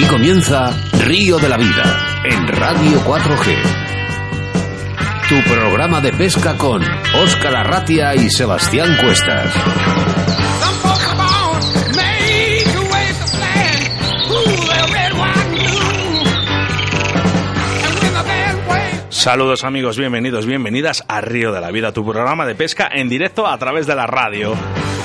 Aquí comienza Río de la Vida en Radio 4G. Tu programa de pesca con Óscar Arratia y Sebastián Cuestas. Saludos amigos, bienvenidos, bienvenidas a Río de la Vida, tu programa de pesca en directo a través de la radio.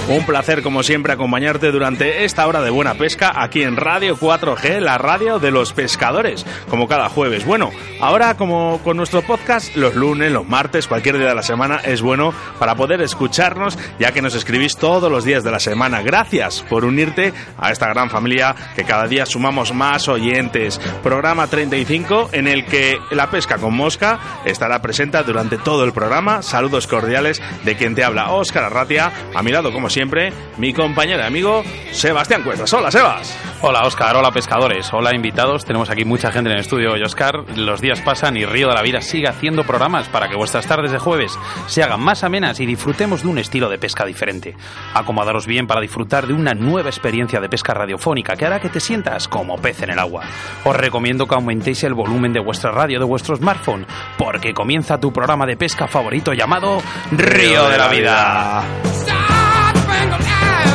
Un placer, como siempre, acompañarte durante esta hora de buena pesca aquí en Radio 4G, la radio de los pescadores, como cada jueves. Bueno, ahora como con nuestro podcast, los lunes, los martes, cualquier día de la semana es bueno para poder escucharnos, ya que nos escribís todos los días de la semana. Gracias por unirte a esta gran familia que cada día sumamos más oyentes. Programa 35 en el que la pesca con mosca estará presente durante todo el programa. Saludos cordiales de quien te habla, Óscar Arratia, a mi lado como mi compañero y amigo Sebastián Cuestas. Hola, Sebas. Hola, Oscar. Hola, pescadores. Hola, invitados. Tenemos aquí mucha gente en el estudio. Y Oscar, los días pasan y Río de la Vida sigue haciendo programas para que vuestras tardes de jueves se hagan más amenas y disfrutemos de un estilo de pesca diferente. Acomodaros bien para disfrutar de una nueva experiencia de pesca radiofónica que hará que te sientas como pez en el agua. Os recomiendo que aumentéis el volumen de vuestra radio, de vuestro smartphone, porque comienza tu programa de pesca favorito llamado Río de la Vida. En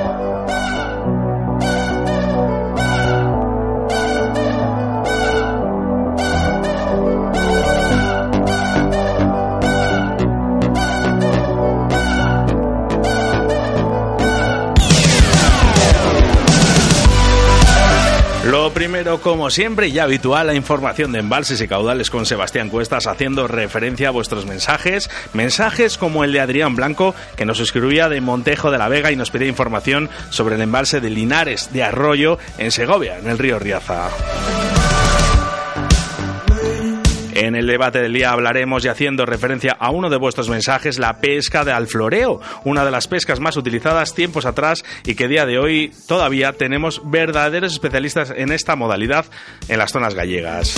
Primero, como siempre y habitual, la información de embalses y caudales con Sebastián Cuestas haciendo referencia a vuestros mensajes. Mensajes como el de Adrián Blanco, que nos escribía de Montejo de la Vega y nos pedía información sobre el embalse de Linares de Arroyo en Segovia, en el río Riaza. En el debate del día hablaremos y haciendo referencia a uno de vuestros mensajes, la pesca de alfloreo, una de las pescas más utilizadas tiempos atrás y que día de hoy todavía tenemos verdaderos especialistas en esta modalidad en las zonas gallegas.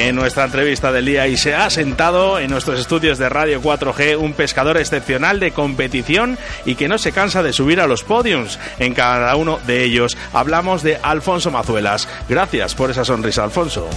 En nuestra entrevista del día y se ha sentado en nuestros estudios de Radio 4G un pescador excepcional de competición y que no se cansa de subir a los podiums en cada uno de ellos. Hablamos de Alfonso Mazuelas. Gracias por esa sonrisa, Alfonso.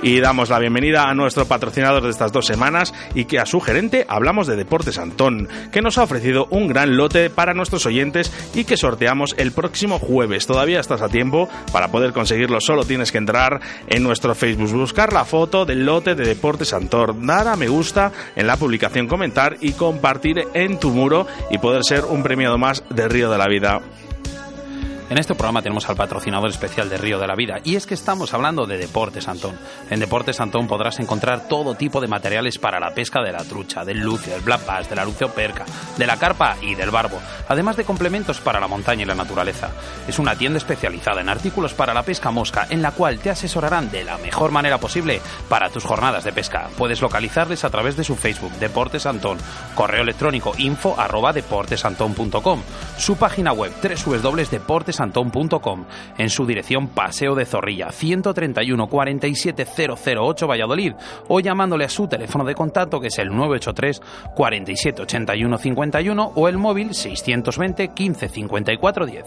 Y damos la bienvenida a nuestro patrocinador de estas dos semanas y que a su gerente hablamos de Deportes Antón, que nos ha ofrecido un gran lote para nuestros oyentes y que sorteamos el próximo jueves. Todavía estás a tiempo para poder conseguirlo, solo tienes que entrar en nuestro Facebook, buscar la foto del lote de Deportes Antón, dar a me gusta en la publicación, comentar y compartir en tu muro y poder ser un premiado más de Río de la Vida. En este programa tenemos al patrocinador especial de Río de la Vida y es que estamos hablando de Deportes Antón. En Deportes Antón podrás encontrar todo tipo de materiales para la pesca de la trucha, del lucio, del black bass, de la lucio perca, de la carpa y del barbo, además de complementos para la montaña y la naturaleza. Es una tienda especializada en artículos para la pesca mosca en la cual te asesorarán de la mejor manera posible para tus jornadas de pesca. Puedes localizarles a través de su Facebook Deportes Antón, correo electrónico info arroba deportesantón.com, su página web www.deportes santón.com en su dirección Paseo de Zorrilla 131 47008 Valladolid o llamándole a su teléfono de contacto que es el 983 47 81 51 o el móvil 620 15 54 10.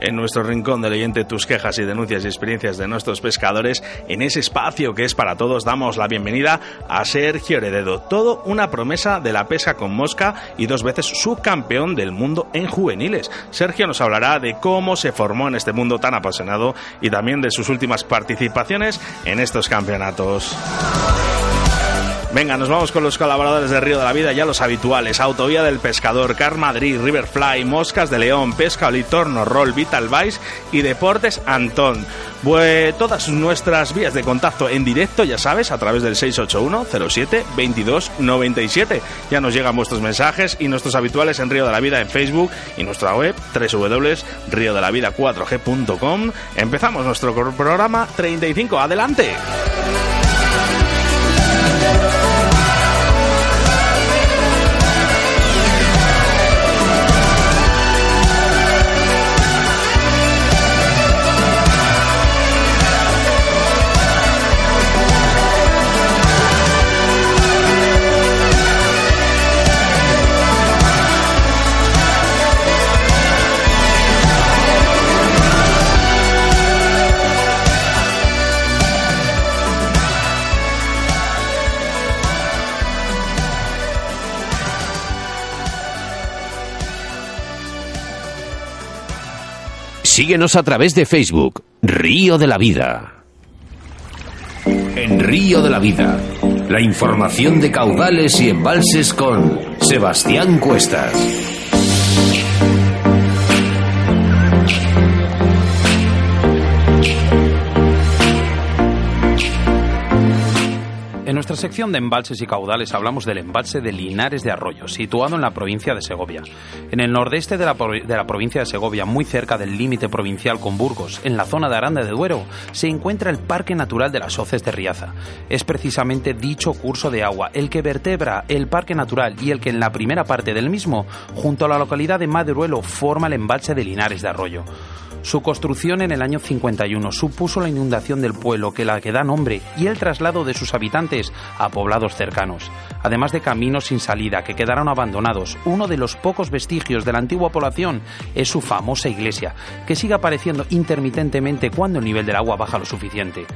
En nuestro rincón de leyente tus quejas y denuncias y experiencias de nuestros pescadores, en ese espacio que es para todos, damos la bienvenida a Sergio Herededo, todo una promesa de la pesca con mosca y dos veces subcampeón del mundo en juveniles. Sergio nos hablará de cómo se formó en este mundo tan apasionado y también de sus últimas participaciones en estos campeonatos. Venga, nos vamos con los colaboradores de Río de la Vida, ya los habituales. Autovía del Pescador, Car Madrid, Riverfly, Moscas de León, Pesca Olitorno, Roll, Vital Vice y Deportes Antón. Todas nuestras vías de contacto en directo, ya sabes, a través del 681 07 22 97. Ya nos llegan vuestros mensajes y nuestros habituales en Río de la Vida en Facebook y nuestra web www.riodelavida4g.com. Empezamos nuestro programa 35. ¡Adelante! Síguenos a través de Facebook, Río de la Vida. En Río de la Vida, la información de caudales y embalses con Sebastián Cuestas. Nuestra sección de embalses y caudales hablamos del embalse de Linares de Arroyo, situado en la provincia de Segovia. En el nordeste de la, de la provincia de Segovia, muy cerca del límite provincial con Burgos, en la zona de Aranda de Duero, se encuentra el Parque Natural de las Hoces de Riaza. Es precisamente dicho curso de agua el que vertebra el Parque Natural y el que en la primera parte del mismo, junto a la localidad de Maderuelo, forma el embalse de Linares de Arroyo. Su construcción en el año 51 supuso la inundación del pueblo que la que da nombre y el traslado de sus habitantes a poblados cercanos, además de caminos sin salida que quedaron abandonados. Uno de los pocos vestigios de la antigua población es su famosa iglesia, que sigue apareciendo intermitentemente cuando el nivel del agua baja lo suficiente.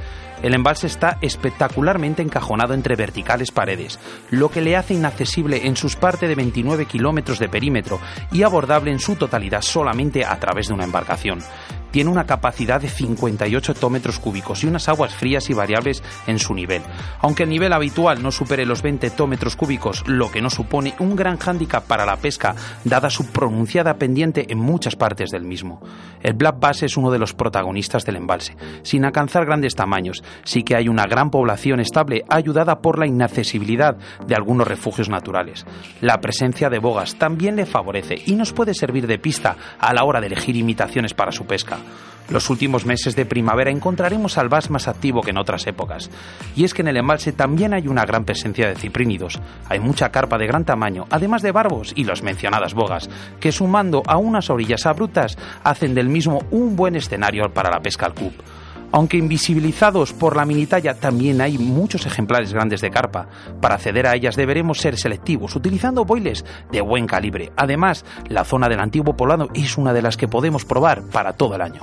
El embalse está espectacularmente encajonado entre verticales paredes, lo que le hace inaccesible en sus partes de 29 kilómetros de perímetro y abordable en su totalidad solamente a través de una embarcación tiene una capacidad de 58 hectómetros cúbicos y unas aguas frías y variables en su nivel. Aunque el nivel habitual no supere los 20 hectómetros cúbicos, lo que no supone un gran hándicap para la pesca, dada su pronunciada pendiente en muchas partes del mismo. El Black Bass es uno de los protagonistas del embalse. Sin alcanzar grandes tamaños, sí que hay una gran población estable ayudada por la inaccesibilidad de algunos refugios naturales. La presencia de bogas también le favorece y nos puede servir de pista a la hora de elegir imitaciones para su pesca. Los últimos meses de primavera encontraremos al bass más activo que en otras épocas. Y es que en el embalse también hay una gran presencia de ciprínidos. Hay mucha carpa de gran tamaño, además de barbos y las mencionadas bogas, que sumando a unas orillas abruptas hacen del mismo un buen escenario para la pesca al cup. Aunque invisibilizados por la minitalla, también hay muchos ejemplares grandes de carpa. Para acceder a ellas deberemos ser selectivos, utilizando boiles de buen calibre. Además, la zona del antiguo poblado es una de las que podemos probar para todo el año.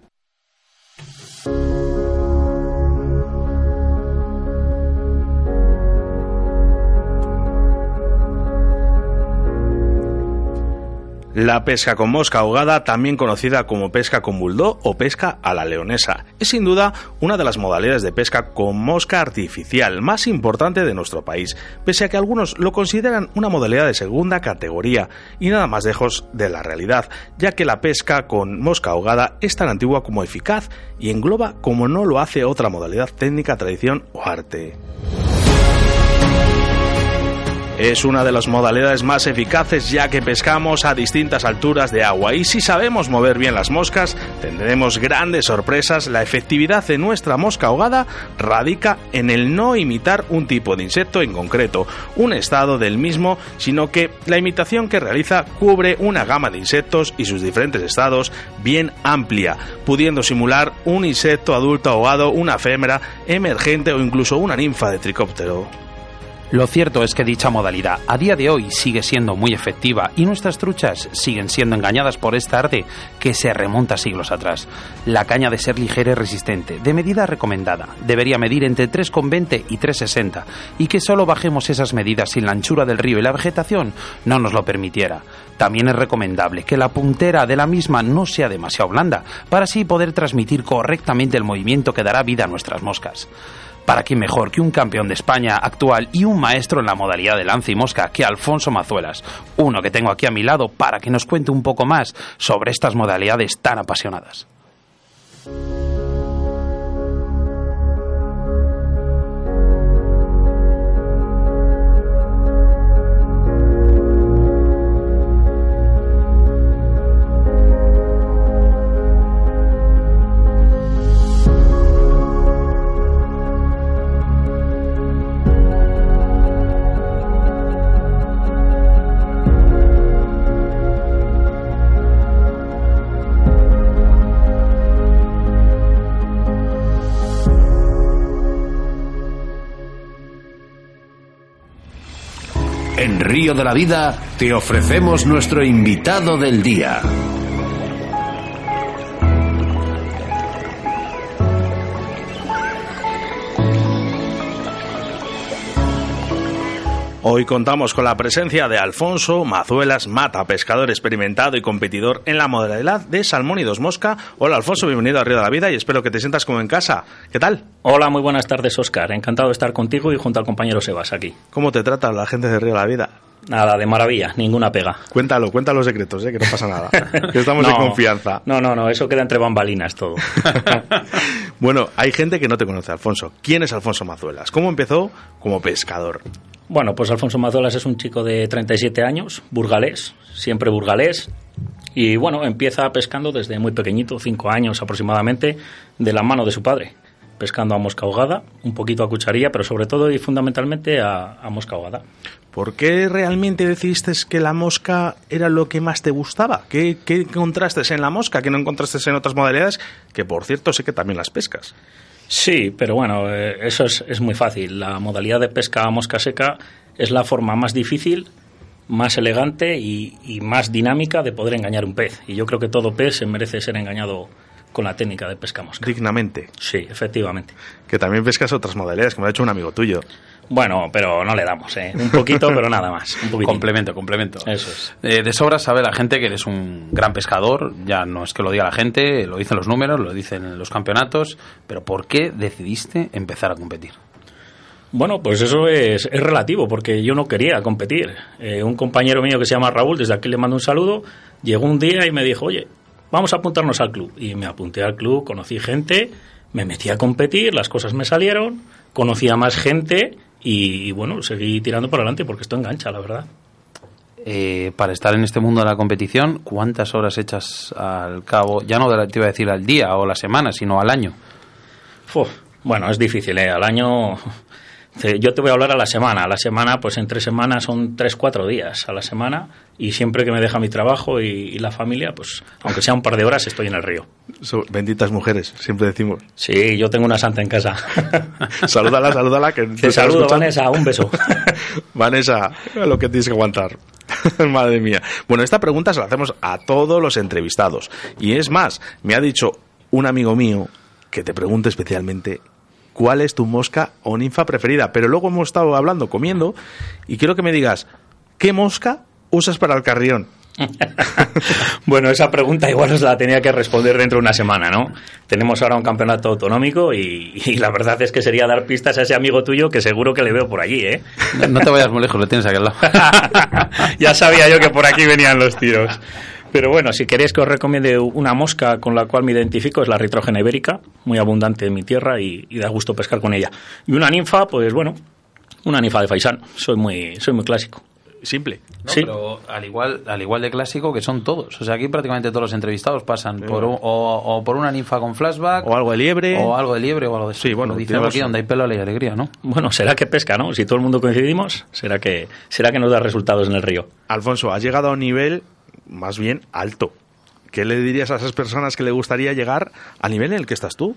La pesca con mosca ahogada, también conocida como pesca con bulldog o pesca a la leonesa, es sin duda una de las modalidades de pesca con mosca artificial más importante de nuestro país, pese a que algunos lo consideran una modalidad de segunda categoría y nada más lejos de la realidad, ya que la pesca con mosca ahogada es tan antigua como eficaz y engloba como no lo hace otra modalidad técnica, tradición o arte. Es una de las modalidades más eficaces ya que pescamos a distintas alturas de agua y si sabemos mover bien las moscas tendremos grandes sorpresas. La efectividad de nuestra mosca ahogada radica en el no imitar un tipo de insecto en concreto, un estado del mismo, sino que la imitación que realiza cubre una gama de insectos y sus diferentes estados bien amplia, pudiendo simular un insecto adulto ahogado, una fémera, emergente o incluso una ninfa de tricóptero. Lo cierto es que dicha modalidad a día de hoy sigue siendo muy efectiva y nuestras truchas siguen siendo engañadas por esta arte que se remonta siglos atrás. La caña de ser ligera y resistente, de medida recomendada, debería medir entre 3,20 y 3,60 y que solo bajemos esas medidas si la anchura del río y la vegetación no nos lo permitiera. También es recomendable que la puntera de la misma no sea demasiado blanda para así poder transmitir correctamente el movimiento que dará vida a nuestras moscas. ¿Para qué mejor que un campeón de España actual y un maestro en la modalidad de lanza y mosca que Alfonso Mazuelas, uno que tengo aquí a mi lado para que nos cuente un poco más sobre estas modalidades tan apasionadas? De la Vida te ofrecemos nuestro invitado del día. Hoy contamos con la presencia de Alfonso Mazuelas Mata, pescador experimentado y competidor en la modalidad de salmón y dos mosca. Hola Alfonso, bienvenido a Río de la Vida y espero que te sientas como en casa. ¿Qué tal? Hola, muy buenas tardes Oscar. Encantado de estar contigo y junto al compañero Sebas aquí. ¿Cómo te trata la gente de Río de la Vida? Nada, de maravilla, ninguna pega. Cuéntalo, cuéntalo los secretos, ¿eh? que no pasa nada. que estamos No, en confianza. No, no, no, eso queda entre bambalinas todo. bueno, hay gente que no te conoce, Alfonso. ¿Quién es Alfonso Mazuelas? ¿Cómo empezó como pescador? Bueno, pues Alfonso Mazuelas es un chico de 37 años, burgalés, siempre burgalés. Y bueno, empieza pescando desde muy pequeñito, 5 años aproximadamente, de la mano de su padre. Pescando a mosca ahogada, un poquito a cucharilla, pero sobre todo y fundamentalmente a, a mosca ahogada. ¿Por qué realmente decidiste que la mosca era lo que más te gustaba? ¿Qué, qué encontraste en la mosca que no encontraste en otras modalidades? Que por cierto sé que también las pescas. Sí, pero bueno, eh, eso es, es muy fácil. La modalidad de pesca a mosca seca es la forma más difícil, más elegante y, y más dinámica de poder engañar un pez. Y yo creo que todo pez se merece ser engañado con la técnica de pesca mosca. Dignamente. Sí, efectivamente. Que también pescas otras modalidades, como ha hecho un amigo tuyo. Bueno, pero no le damos, ¿eh? Un poquito, pero nada más. Un. Complemento, complemento. Eso es. Eh, de sobra sabe la gente que eres un gran pescador, ya no es que lo diga la gente, lo dicen los números, lo dicen los campeonatos, pero ¿por qué decidiste empezar a competir? Bueno, pues eso es, es relativo, porque yo no quería competir. Eh, un compañero mío que se llama Raúl, desde aquí le mando un saludo, llegó un día y me dijo, oye, vamos a apuntarnos al club. Y me apunté al club, conocí gente, me metí a competir, las cosas me salieron, conocí a más gente y, y bueno, seguí tirando por adelante porque esto engancha, la verdad. Eh, para estar en este mundo de la competición, ¿cuántas horas echas al cabo? Ya no te iba a decir al día o la semana, sino al año. Uf, bueno, es difícil, ¿eh? Al año... Yo te voy a hablar a la semana. A la semana, pues en tres semanas son tres, cuatro días a la semana. Y siempre que me deja mi trabajo y, y la familia, pues aunque sea un par de horas, estoy en el río. So- benditas mujeres, siempre decimos. Sí, yo tengo una santa en casa. salúdala, salúdala. Que Te saludo, Vanessa. Un beso. Vanessa, lo que tienes que aguantar. Madre mía. Bueno, esta pregunta se la hacemos a todos los entrevistados. Y es más, me ha dicho un amigo mío que te pregunte especialmente cuál es tu mosca o ninfa preferida. Pero luego hemos estado hablando, comiendo, y quiero que me digas, ¿qué mosca usas para el carrión? bueno, esa pregunta igual os la tenía que responder dentro de una semana, ¿no? Tenemos ahora un campeonato autonómico y, y, la verdad es que sería dar pistas a ese amigo tuyo que seguro que le veo por allí, ¿eh? No te vayas muy lejos, lo tienes aquí al lado. ya sabía yo que por aquí venían los tiros. Pero bueno, si queréis que os recomiende una mosca con la cual me identifico, es la ritrógena ibérica, muy abundante en mi tierra y, y da gusto pescar con ella. Y una ninfa, pues bueno, una ninfa de faisán. Soy muy, soy muy clásico. Simple. No, sí. Pero al igual, al igual de clásico que son todos. O sea, aquí prácticamente todos los entrevistados pasan por un, o, o, por una ninfa con flashback. O algo de liebre. O algo de liebre o algo de. Sí, bueno. Dicen aquí donde hay pelo hay alegría, ¿no? Bueno, será que pesca, ¿no? Si todo el mundo coincidimos, será que, será que nos da resultados en el río. Alfonso, has llegado a un nivel más bien alto. ¿Qué le dirías a esas personas que le gustaría llegar al nivel en el que estás tú?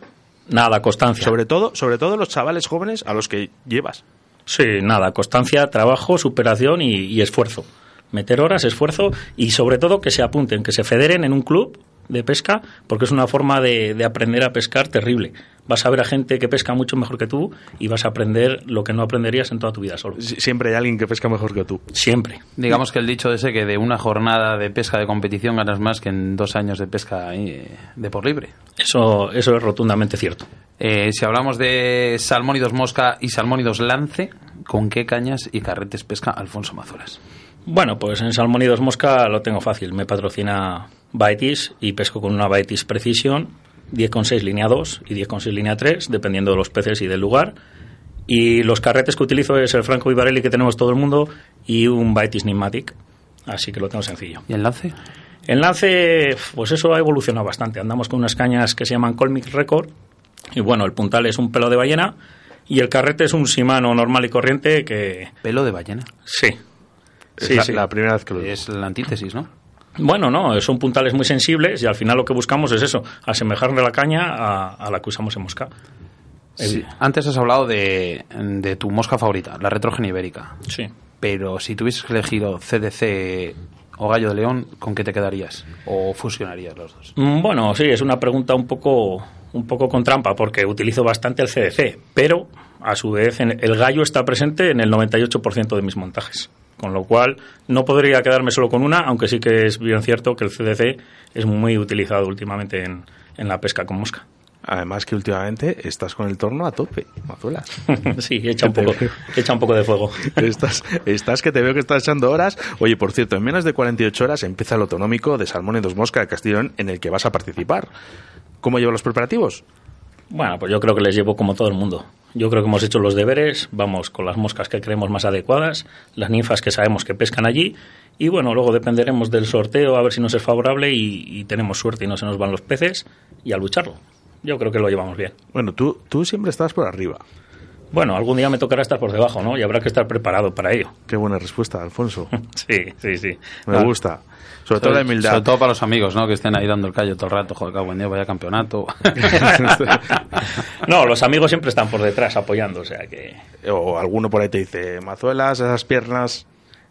Nada, constancia. Sobre todo, sobre todo los chavales jóvenes a los que llevas. Sí, nada, constancia, trabajo, superación y, esfuerzo. Meter horas, esfuerzo y sobre todo que se apunten, que se federen en un club de pesca, porque es una forma de, aprender a pescar terrible. Vas a ver a gente que pesca mucho mejor que tú y vas a aprender lo que no aprenderías en toda tu vida solo. Siempre hay alguien que pesca mejor que tú. Siempre. Digamos que el dicho ese que de una jornada de pesca de competición ganas más que en dos años de pesca de por libre. Eso, eso es rotundamente cierto. Eh, si hablamos de salmónidos mosca y salmónidos lance, ¿con qué cañas y carretes pesca Alfonso Mazuelas? Bueno, pues en salmónidos mosca lo tengo fácil. Me patrocina Baetis y pesco con una Baetis Precision 10,6 línea 2 y 10,6 línea 3, dependiendo de los peces y del lugar. Y los carretes que utilizo es el Franco Vivarelli que tenemos todo el mundo y un Baetis Pneumatic. Así que lo tengo sencillo. ¿Y el lance? El lance, pues eso ha evolucionado bastante. Andamos con unas cañas que se llaman Colmic Record. Y bueno, el puntal es un pelo de ballena y el carrete es un Shimano normal y corriente que... ¿Pelo de ballena? Sí. Es Sí, la, sí. la primera vez que lo Es la antítesis, ¿no? Bueno, no, son puntales muy sensibles y al final lo que buscamos es eso, asemejarle la caña a, a la que usamos en mosca. Sí. Antes has hablado de, de tu mosca favorita, la retrógena ibérica. Sí. Pero si tuvieses que elegir o CDC o Gallo de León, ¿con qué te quedarías? ¿O fusionarías los dos? Mm, Bueno, sí, es una pregunta un poco, un poco con trampa porque utilizo bastante el CDC, pero a su vez el gallo está presente en el 98% de mis montajes. Con lo cual no podría quedarme solo con una, aunque sí que es bien cierto que el CDC es muy utilizado últimamente en, en la pesca con mosca. Además que últimamente estás con el torno a tope, Mazuelas. sí, echa un, poco, echa un poco de fuego. estás, estás que te veo que estás echando horas. Oye, por cierto, en menos de 48 horas empieza el autonómico de Salmón y Dos Mosca de Castellón en el que vas a participar. ¿Cómo llevan los preparativos? Bueno, pues yo creo que les llevo como todo el mundo. Yo creo que hemos hecho los deberes, vamos con las moscas que creemos más adecuadas, las ninfas que sabemos que pescan allí, y bueno, luego dependeremos del sorteo a ver si nos es favorable y, y tenemos suerte y no se nos van los peces y a lucharlo. Yo creo que lo llevamos bien. Bueno, tú, tú siempre estás por arriba. Bueno, algún día me tocará estar por debajo, ¿no? Y habrá que estar preparado para ello. Qué buena respuesta, Alfonso. Sí, sí, sí. Me gusta. Sobre todo la humildad. Sobre todo para los amigos, ¿no? Que estén ahí dando el callo todo el rato. Joder, cago en Dios, vaya campeonato. No, los amigos siempre están por detrás apoyando, o sea que... O alguno por ahí te dice, Mazuelas, esas piernas,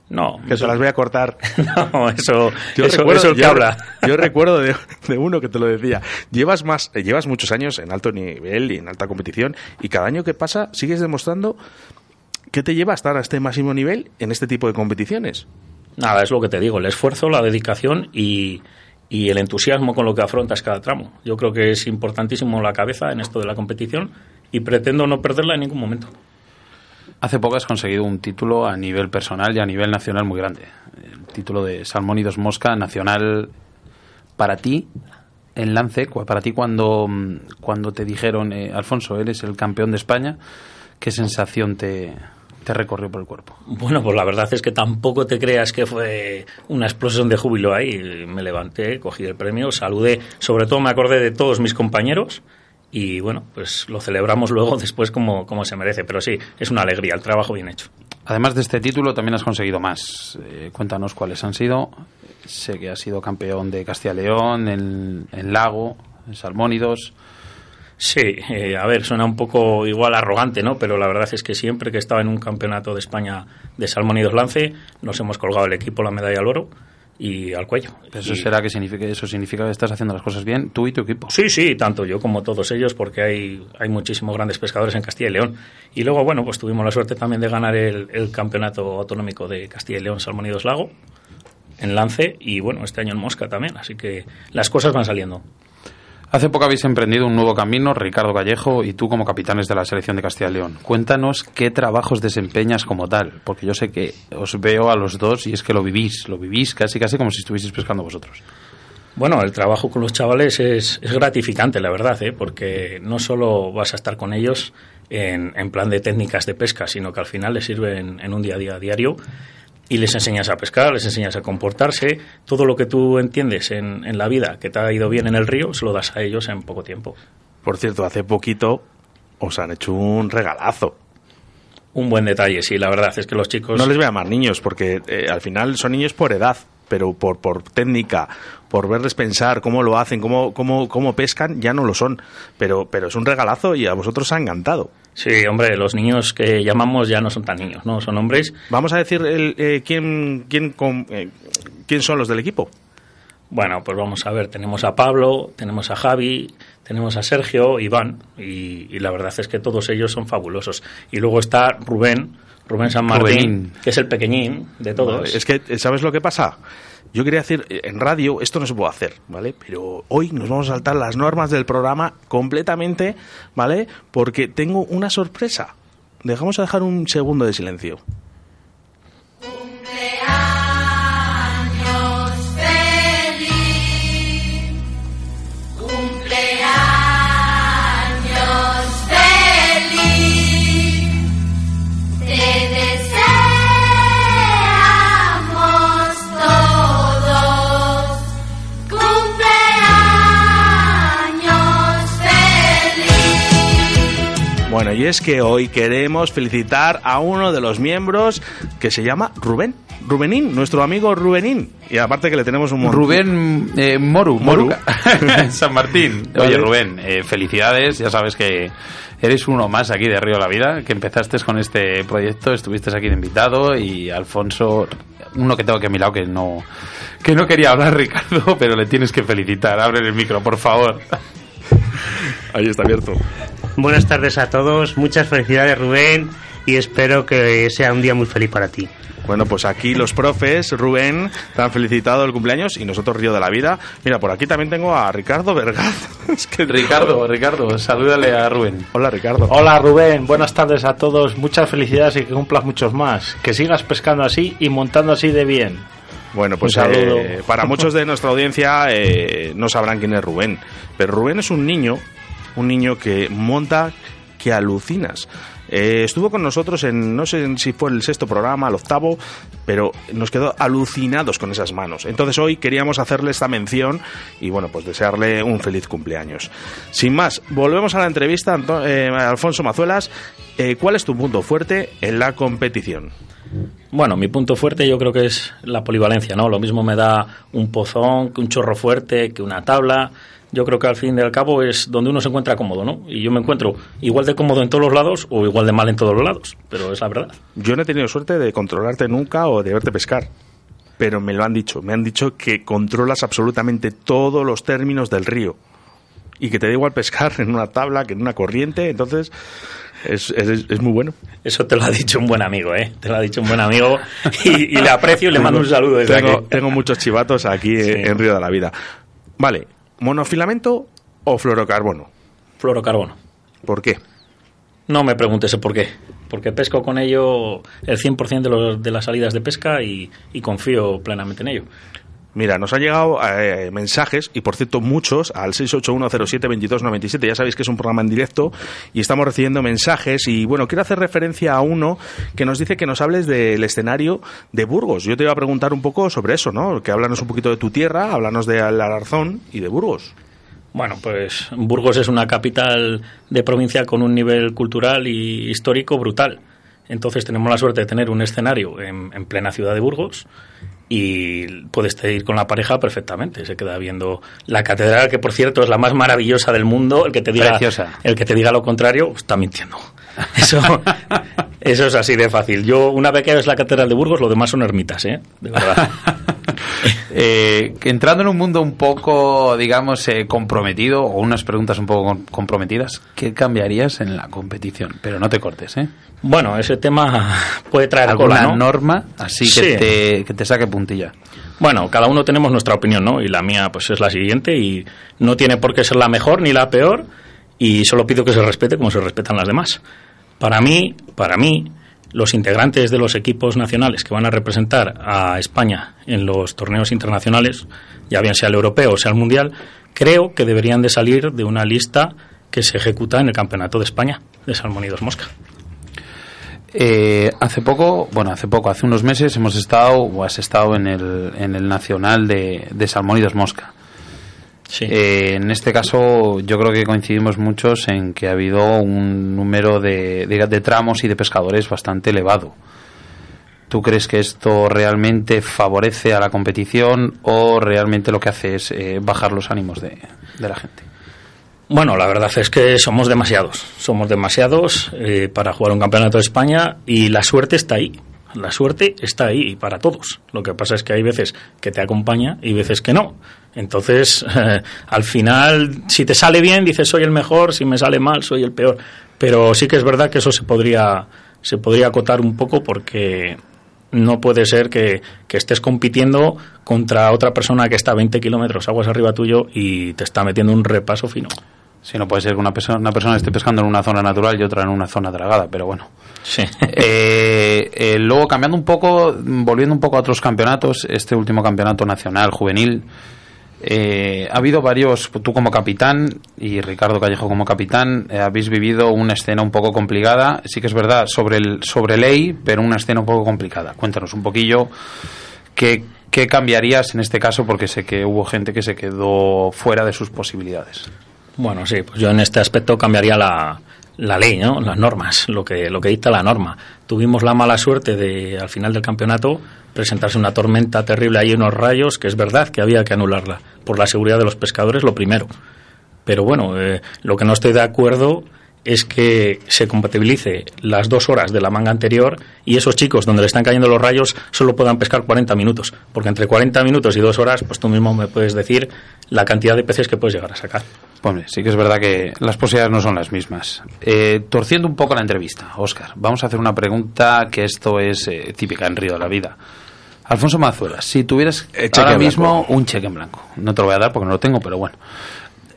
No, que se las voy a cortar. no eso, Yo eso, recuerdo, eso el que yo- habla. Yo recuerdo de, de uno que te lo decía. Llevas más, llevas muchos años en alto nivel y en alta competición y cada año que pasa sigues demostrando que te lleva a estar a este máximo nivel en este tipo de competiciones. Nada, es lo que te digo, el esfuerzo, la dedicación y, el entusiasmo con lo que afrontas cada tramo. Yo creo que es importantísimo la cabeza en esto de la competición y pretendo no perderla en ningún momento. Hace poco has conseguido un título a nivel personal y a nivel nacional muy grande. El título de Salmón y Dos Mosca nacional para ti en lance, para ti cuando, mm, cuando te dijeron, eh, Alfonso, eres el campeón de España, ¿qué sensación te, te recorrió por el cuerpo? Bueno, pues la verdad es que tampoco te creas que fue una explosión de júbilo ahí. Me levanté, cogí el premio, saludé, sobre todo me acordé de todos mis compañeros y bueno, pues lo celebramos luego después como, como se merece. Pero sí, es una alegría, el trabajo bien hecho. Además de este título, también has conseguido más. Eh, cuéntanos cuáles han sido. Sé que has sido campeón de Castilla y León, en, en Lago, en Salmónidos. Sí, eh, a ver, suena un poco igual arrogante, ¿no? Pero la verdad es que siempre que estaba en un campeonato de España de salmónidos lance, nos hemos colgado el equipo la medalla al oro y al cuello. Eso Y- será que significa, eso significa que estás haciendo las cosas bien, tú y tu equipo. Sí, sí, tanto yo como todos ellos, porque hay, hay muchísimos grandes pescadores en Castilla y León. Y luego, bueno, pues tuvimos la suerte también de ganar el, el campeonato autonómico de Castilla y León Salmónidos Lago. en lance y bueno, este año en mosca también. Así que las cosas van saliendo. Hace poco habéis emprendido un nuevo camino, Ricardo Vallejo y tú como capitanes de la selección de Castilla y León. Cuéntanos qué trabajos desempeñas como tal, porque yo sé que os veo a los dos y es que lo vivís, lo vivís casi casi como si estuvieseis pescando vosotros. Bueno, el trabajo con los chavales es, gratificante, la verdad, ¿eh? porque no solo vas a estar con ellos en, en, plan de técnicas de pesca, sino que al final les sirven en un día a día diario y les enseñas a pescar, les enseñas a comportarse, todo lo que tú entiendes en, en, la vida que te ha ido bien en el río, se lo das a ellos en poco tiempo. Por cierto, hace poquito os han hecho un regalazo. Un buen detalle, sí, la verdad es que los chicos... No les voy a llamar niños, porque eh, al final son niños por edad, pero por, por técnica, por verles pensar cómo lo hacen, cómo, cómo, cómo pescan, ya no lo son. Pero, pero es un regalazo y a vosotros os ha encantado. Sí, hombre, los niños que llamamos ya no son tan niños, ¿no? Son hombres. Vamos a decir el, eh, quién, quién, con, eh, quién son los del equipo. Bueno, pues vamos a ver, tenemos a Pablo, tenemos a Javi, tenemos a Sergio, Iván, y, y la verdad es que todos ellos son fabulosos. Y luego está Rubén, Rubén San Martín, que es el pequeñín de todos. Vale, es que, ¿sabes lo que pasa? Yo quería decir, en radio esto no se puede hacer, ¿vale? Pero hoy nos vamos a saltar las normas del programa completamente, ¿vale? Porque tengo una sorpresa. Dejamos a dejar un segundo de silencio. Bueno, y es que hoy queremos felicitar a uno de los miembros que se llama Rubén. Rubenín, nuestro amigo Rubenín. Y aparte que le tenemos un montón. Rubén eh, Moru, Moru. San Martín. Oye, Rubén, eh, felicidades. Ya sabes que eres uno más aquí de Río de la Vida, que empezaste con este proyecto, estuviste aquí de invitado y Alfonso, uno que tengo aquí a mi lado que no, que no quería hablar, Ricardo, pero le tienes que felicitar. Abre el micro, por favor. Ahí está abierto. Buenas tardes a todos, muchas felicidades Rubén y espero que sea un día muy feliz para ti. Bueno, pues aquí los profes, Rubén, te han felicitado el cumpleaños y nosotros Río de la Vida. Mira, por aquí también tengo a Ricardo Vergaz. Es que- Ricardo, Ricardo, salúdale a Rubén. Hola, Ricardo. Hola Rubén, buenas tardes a todos, muchas felicidades y que cumplas muchos más. Que sigas pescando así y montando así de bien. Bueno, pues eh, para muchos de nuestra audiencia eh, no sabrán quién es Rubén, pero Rubén es un niño, un niño que monta que alucinas. Eh, estuvo con nosotros en, no sé si fue el sexto programa, el octavo, pero nos quedó alucinados con esas manos. Entonces hoy queríamos hacerle esta mención y bueno, pues desearle un feliz cumpleaños. Sin más, volvemos a la entrevista, Anto- eh, Alfonso Mazuelas. Eh, ¿Cuál es tu punto fuerte en la competición? Bueno, mi punto fuerte yo creo que es la polivalencia, ¿no? Lo mismo me da un pozón, que un chorro fuerte, que una tabla. Yo creo que al fin y al cabo es donde uno se encuentra cómodo, ¿no? Y yo me encuentro igual de cómodo en todos los lados o igual de mal en todos los lados, pero es la verdad. Yo no he tenido suerte de controlarte nunca o de verte pescar, pero me lo han dicho. Me han dicho que controlas absolutamente todos los términos del río y que te da igual pescar en una tabla que en una corriente. Entonces, es, es- es muy bueno. Eso te lo ha dicho un buen amigo, ¿eh? Te lo ha dicho un buen amigo y, y le aprecio y le mando un saludo desde Tengo, aquí. tengo muchos chivatos aquí Sí. en Río de la Vida. Vale, ¿monofilamento o fluorocarbono? Fluorocarbono. ¿Por qué? No me preguntes el por qué. Porque pesco con ello el 100% de, los, de las salidas de pesca y, y confío plenamente en ello. Mira, nos han llegado eh, mensajes, y por cierto muchos, al 681072297. Ya sabéis que es un programa en directo y estamos recibiendo mensajes. Y bueno, quiero hacer referencia a uno que nos dice que nos hables del escenario de Burgos. Yo te iba a preguntar un poco sobre eso, ¿no? Que háblanos un poquito de tu tierra, háblanos de Alarzón y de Burgos. Bueno, pues Burgos es una capital de provincia con un nivel cultural y histórico brutal. Entonces tenemos la suerte de tener un escenario en, en plena ciudad de Burgos y puedes ir con la pareja perfectamente. Se queda viendo la catedral, que por cierto es la más maravillosa del mundo. El que te diga, Preciosa. el que te diga lo contrario está mintiendo. Eso, eso es así de fácil. Yo, una vez que ves la catedral de Burgos, lo demás son ermitas, ¿eh? De verdad. Eh, entrando en un mundo un poco, digamos, eh, comprometido, o unas preguntas un poco com- comprometidas, ¿qué cambiarías en la competición? Pero no te cortes, ¿eh? Bueno, ese tema puede traer ¿Alguna cola, ¿no? norma así que, Sí. te, que te saque puntilla? Bueno, cada uno tenemos nuestra opinión, ¿no? Y la mía, pues es la siguiente y no tiene por qué ser la mejor ni la peor y solo pido que se respete como se respetan las demás. Para mí, para mí, los integrantes de los equipos nacionales que van a representar a España en los torneos internacionales, ya bien sea el europeo o sea el mundial, creo que deberían de salir de una lista que se ejecuta en el Campeonato de España de Salmónidos Mosca. Eh, hace poco, bueno, hace poco, hace unos meses hemos estado, o has estado en el, en el Nacional de, de Salmónidos Mosca. Sí. Eh, en este caso, yo creo que coincidimos muchos en que ha habido un número de, de- de tramos y de pescadores bastante elevado. ¿Tú crees que esto realmente favorece a la competición o realmente lo que hace es eh, bajar los ánimos de, de la gente? Bueno, la verdad es que somos demasiados. Somos demasiados eh, para jugar un campeonato de España y la suerte está ahí. La suerte está ahí para todos. Lo que pasa es que hay veces que te acompaña y veces que no. Entonces, eh, al final, si te sale bien, dices soy el mejor, si me sale mal, soy el peor. Pero sí que es verdad que eso se podría, se podría acotar un poco porque no puede ser que, que estés compitiendo contra otra persona que está a 20 kilómetros aguas arriba tuyo y te está metiendo un repaso fino. Si no puede ser que una persona, una persona esté pescando en una zona natural y otra en una zona dragada, pero bueno. Sí. Eh, eh, luego, cambiando un poco, volviendo un poco a otros campeonatos, este último campeonato nacional juvenil, eh, ha habido varios, tú como capitán y Ricardo Callejo como capitán, eh, habéis vivido una escena un poco complicada, sí que es verdad, sobre, el, sobre ley, pero una escena un poco complicada. Cuéntanos un poquillo qué, qué cambiarías en este caso, porque sé que hubo gente que se quedó fuera de sus posibilidades. Bueno, sí, pues yo en este aspecto cambiaría la, la ley, ¿no? Las normas, lo que, lo que dicta la norma. Tuvimos la mala suerte de, al final del campeonato, presentarse una tormenta terrible ahí, unos rayos, que es verdad que había que anularla. Por la seguridad de los pescadores, lo primero. Pero bueno, eh, lo que no estoy de acuerdo es que se compatibilice las dos horas de la manga anterior y esos chicos donde le están cayendo los rayos solo puedan pescar 40 minutos. Porque entre 40 minutos y dos horas, pues tú mismo me puedes decir la cantidad de peces que puedes llegar a sacar. Hombre, sí que es verdad que las posibilidades no son las mismas. Eh, torciendo un poco la entrevista, Óscar, vamos a hacer una pregunta que esto es eh, típica en Río de la Vida. Alfonso Mazuelas, si tuvieras Eh, ahora mismo un cheque en blanco, no te lo voy a dar porque no lo tengo, pero bueno,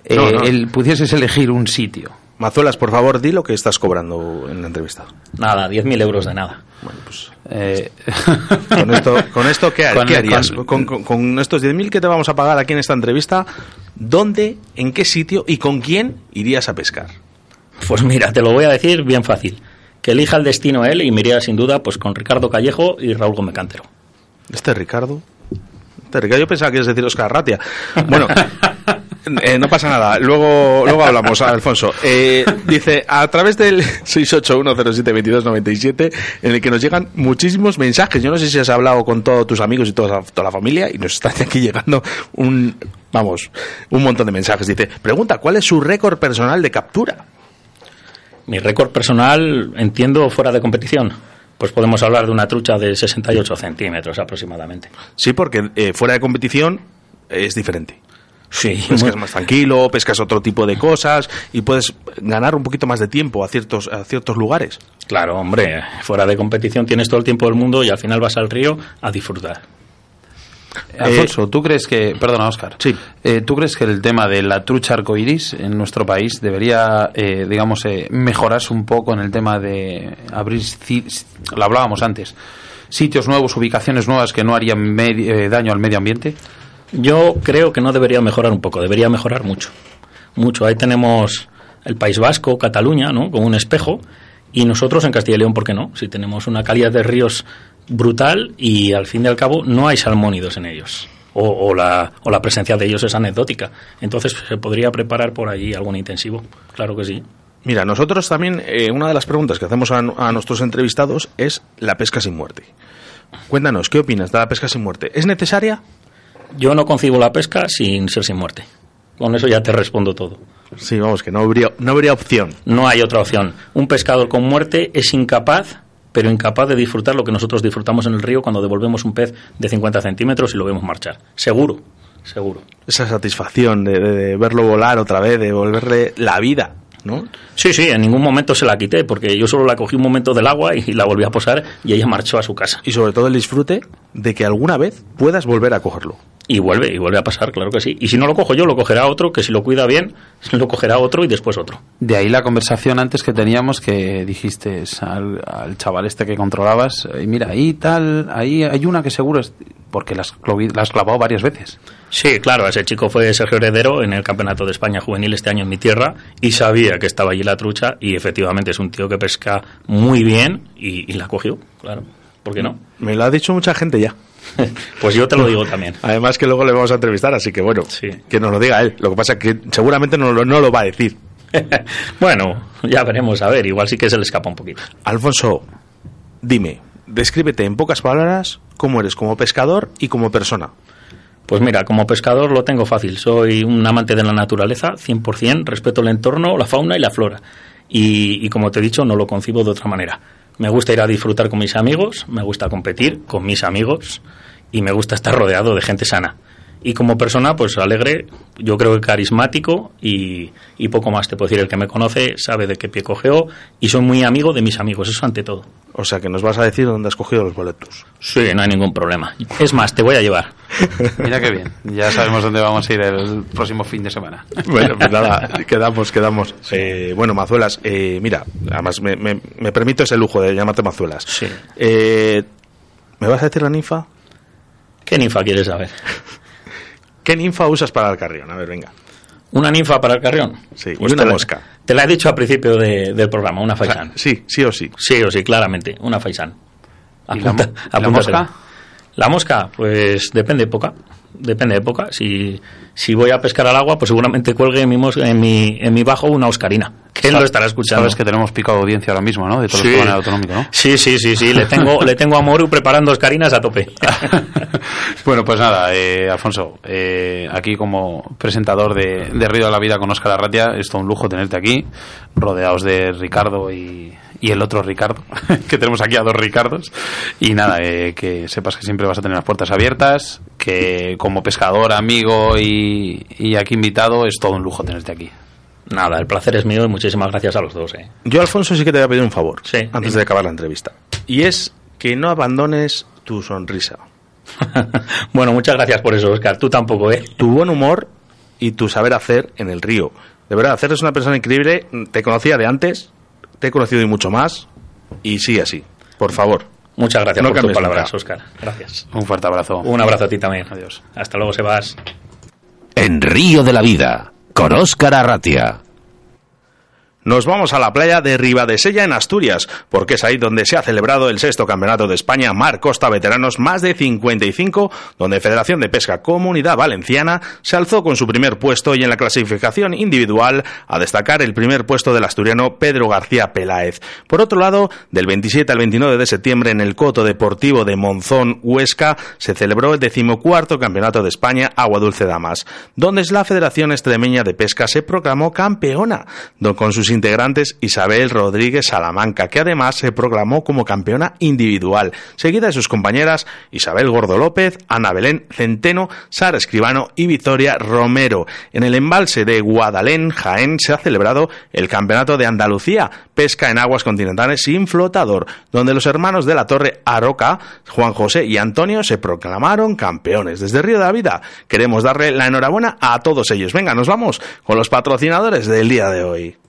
Eh, No, no. el- pudieses elegir un sitio, Mazuelas, por favor, di lo que estás cobrando en la entrevista. Nada, 10.000 euros de nada. Bueno, pues eh, con esto, con esto ¿qué, Con- qué harías? con- Con, estos 10.000 que te vamos a pagar aquí en esta entrevista, ¿dónde, en qué sitio y con quién irías a pescar? Pues mira, te lo voy a decir bien fácil. Que elija el destino él y me iría sin duda pues con Ricardo Callejo y Raúl Gómez Cantero. Este Ricardo. Este Ricardo, yo pensaba que ibas a decir Oscar Ratia. Bueno, eh, no pasa nada. Luego, luego hablamos, Alfonso. Eh, dice, a través del 681072297, en el que nos llegan muchísimos mensajes. Yo no sé si has hablado con todos tus amigos y toda, toda la familia y nos están aquí llegando un, vamos, un montón de mensajes. Dice, pregunta, ¿cuál es su récord personal de captura? Mi récord personal, entiendo, fuera de competición. Pues podemos hablar de una trucha de 68 centímetros aproximadamente. Sí, porque eh, fuera de competición es diferente. Sí, pescas muy- más tranquilo, pescas otro tipo de cosas y puedes ganar un poquito más de tiempo a ciertos, a ciertos lugares. claro, hombre, fuera de competición tienes todo el tiempo del mundo y al final vas al río a disfrutar. Alfonso, ¿tú crees que, perdona Óscar, Sí. eh, ¿tú crees que el tema de la trucha arcoiris en nuestro país debería, eh, digamos, eh, mejorarse un poco en el tema de abrir, lo hablábamos antes, sitios nuevos, ubicaciones nuevas que no harían eh, daño al medio ambiente? Yo creo que no debería mejorar un poco, debería mejorar mucho. Mucho. Ahí tenemos el País Vasco, Cataluña, ¿no? Como un espejo. Y nosotros en Castilla y León, ¿por qué no? Si tenemos una calidad de ríos brutal y al fin y al cabo no hay salmónidos en ellos. O, o la, o la presencia de ellos es anecdótica. Entonces se podría preparar por allí algún intensivo. Claro que sí. Mira, nosotros también, eh, una de las preguntas que hacemos a, a nuestros entrevistados es la pesca sin muerte. Cuéntanos, ¿qué opinas de la pesca sin muerte? ¿Es necesaria? Yo no concibo la pesca sin ser sin muerte. Con eso ya te respondo todo. Sí, vamos, que no habría, no habría opción. No hay otra opción. Un pescador con muerte es incapaz, pero incapaz de disfrutar lo que nosotros disfrutamos en el río cuando devolvemos un pez de 50 centímetros y lo vemos marchar. Seguro, seguro. Esa satisfacción de, de- de verlo volar otra vez, de volverle la vida. ¿no? Sí, sí, en ningún momento se la quité, porque yo solo la cogí un momento del agua y la volví a posar y ella marchó a su casa. Y sobre todo el disfrute de que alguna vez puedas volver a cogerlo. Y vuelve, y vuelve a pasar, claro que sí. Y si no lo cojo yo, lo cogerá otro, que si lo cuida bien, lo cogerá otro y después otro. De ahí la conversación antes que teníamos que dijiste al, al chaval este que controlabas, "Eh, mira, ahí tal, ahí hay una que seguro es porque la has, clo- la has clavado varias veces. Sí, claro, ese chico fue Sergio Heredero en el Campeonato de España Juvenil este año en mi tierra y sabía que estaba allí la trucha y efectivamente es un tío que pesca muy bien y, y la cogió, claro. ¿Por qué no? Me lo ha dicho mucha gente ya. Pues yo te lo digo también. Además que luego le vamos a entrevistar, así que bueno, Sí. que nos lo diga él. Lo que pasa es que seguramente no, lo- no lo va a decir. bueno, ya veremos, a ver, igual sí que se le escapa un poquito. Alfonso, dime, descríbete en pocas palabras cómo eres como pescador y como persona. Pues mira, como pescador lo tengo fácil. Soy un amante de la naturaleza, 100%, respeto el entorno, la fauna y la flora. Y, y como te he dicho, no lo concibo de otra manera. Me gusta ir a disfrutar con mis amigos, me gusta competir con mis amigos y me gusta estar rodeado de gente sana. Y como persona, pues alegre, yo creo que carismático y, y poco más te puedo decir. El que me conoce sabe de qué pie cogeo y soy muy amigo de mis amigos, eso ante todo. O sea que nos vas a decir dónde has cogido los boletos. Sí, no hay ningún problema. Es más, te voy a llevar. Mira qué bien, ya sabemos dónde vamos a ir el próximo fin de semana. Bueno, pues nada, quedamos, quedamos. Eh, bueno, Mazuelas, eh, mira, además me, me- me permito ese lujo de llamarte Mazuelas. Sí. Eh, ¿Me vas a decir la ninfa? ¿Qué ninfa quieres saber? ¿Qué ninfa usas para el carrión? A ver, venga. ¿Una ninfa para el carrión? Sí, y Pues una te la- mosca. Te la he dicho al principio de- del programa, una faisán. Sí, sí o sí. Sí o sí, claramente, una faisán. ¿Y la mo- mosca? La mosca, pues depende de época. Depende de época. Si, si voy a pescar al agua, pues seguramente cuelgue en mi, en mi, en mi bajo una oscarina. Que él lo estará escuchando. Sabes que tenemos pico de audiencia ahora mismo, ¿no? De todos Sí. los que van al autonómico, ¿no? Sí, sí, sí, sí. Le tengo, le tengo a Moru preparando oscarinas a tope. bueno, pues nada, eh, Alfonso, eh, aquí como presentador de, de Río de la Vida con Óscar Arratia, es todo un lujo tenerte aquí, rodeados de Ricardo y, y el otro Ricardo, que tenemos aquí a dos Ricardos. Y nada, eh, que sepas que siempre vas a tener las puertas abiertas, que como pescador, amigo y, y aquí invitado, es todo un lujo tenerte aquí. Nada, el placer es mío y muchísimas gracias a los dos. ¿eh? Yo, Alfonso, sí que te voy a pedir un favor. Sí, Antes dime. de acabar la entrevista. Y es que no abandones tu sonrisa, bueno, muchas gracias por eso, Oscar. Tú tampoco, ¿eh? tu buen humor y tu saber hacer en el río. De verdad, hacer es una persona increíble. Te conocía de antes, te he conocido y mucho más. Y sigue así, por favor. Muchas gracias No por tus palabras, nunca. Oscar. Gracias. Un fuerte abrazo. Un abrazo a ti también. Adiós. Hasta luego, Sebas. En Río de la Vida, con Óscar Arratia. Nos vamos a la playa de Ribadesella en Asturias, porque es ahí donde se ha celebrado el sexto campeonato de España Mar Costa Veteranos más de 55, donde Federación de Pesca Comunidad Valenciana se alzó con su primer puesto y en la clasificación individual a destacar el primer puesto del asturiano Pedro García Peláez. Por otro lado, del 27 al 29 de septiembre en el Coto Deportivo de Monzón, Huesca, se celebró el decimocuarto Campeonato de España Agua Dulce Damas, donde la Federación Extremeña de Pesca se proclamó campeona, con sus integrantes Isabel Rodríguez Salamanca, que además se proclamó como campeona individual, seguida de sus compañeras Isabel Gordo López, Ana Belén Centeno, Sara Escribano y Victoria Romero. En el embalse de Guadalén, Jaén, se ha celebrado el Campeonato de Andalucía, pesca en aguas continentales sin flotador, donde los hermanos de la Torre Aroca, Juan José y Antonio, se proclamaron campeones. Desde Río de la Vida queremos darle la enhorabuena a todos ellos. Venga, nos vamos con los patrocinadores del día de hoy.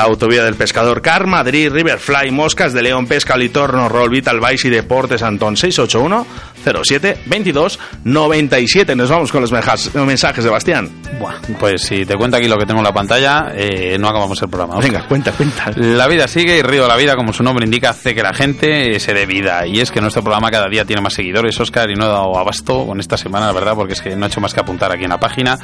La autovía del pescador Car, Madrid, Riverfly, Moscas de León, Pesca, Litorno, Roll, Vital Vice y Deportes Antón 681 07 22 97. Nos vamos con los mensajes, Sebastián. Buah, pues si te cuento aquí lo que tengo en la pantalla, eh, no acabamos el programa. Venga, cuenta, cuenta. La vida sigue y Río de la Vida, como su nombre indica, hace que la gente se dé vida. Y es que nuestro programa cada día tiene más seguidores, Oscar, y no he dado abasto con esta semana, la verdad, porque es que no he hecho más que apuntar aquí en la página.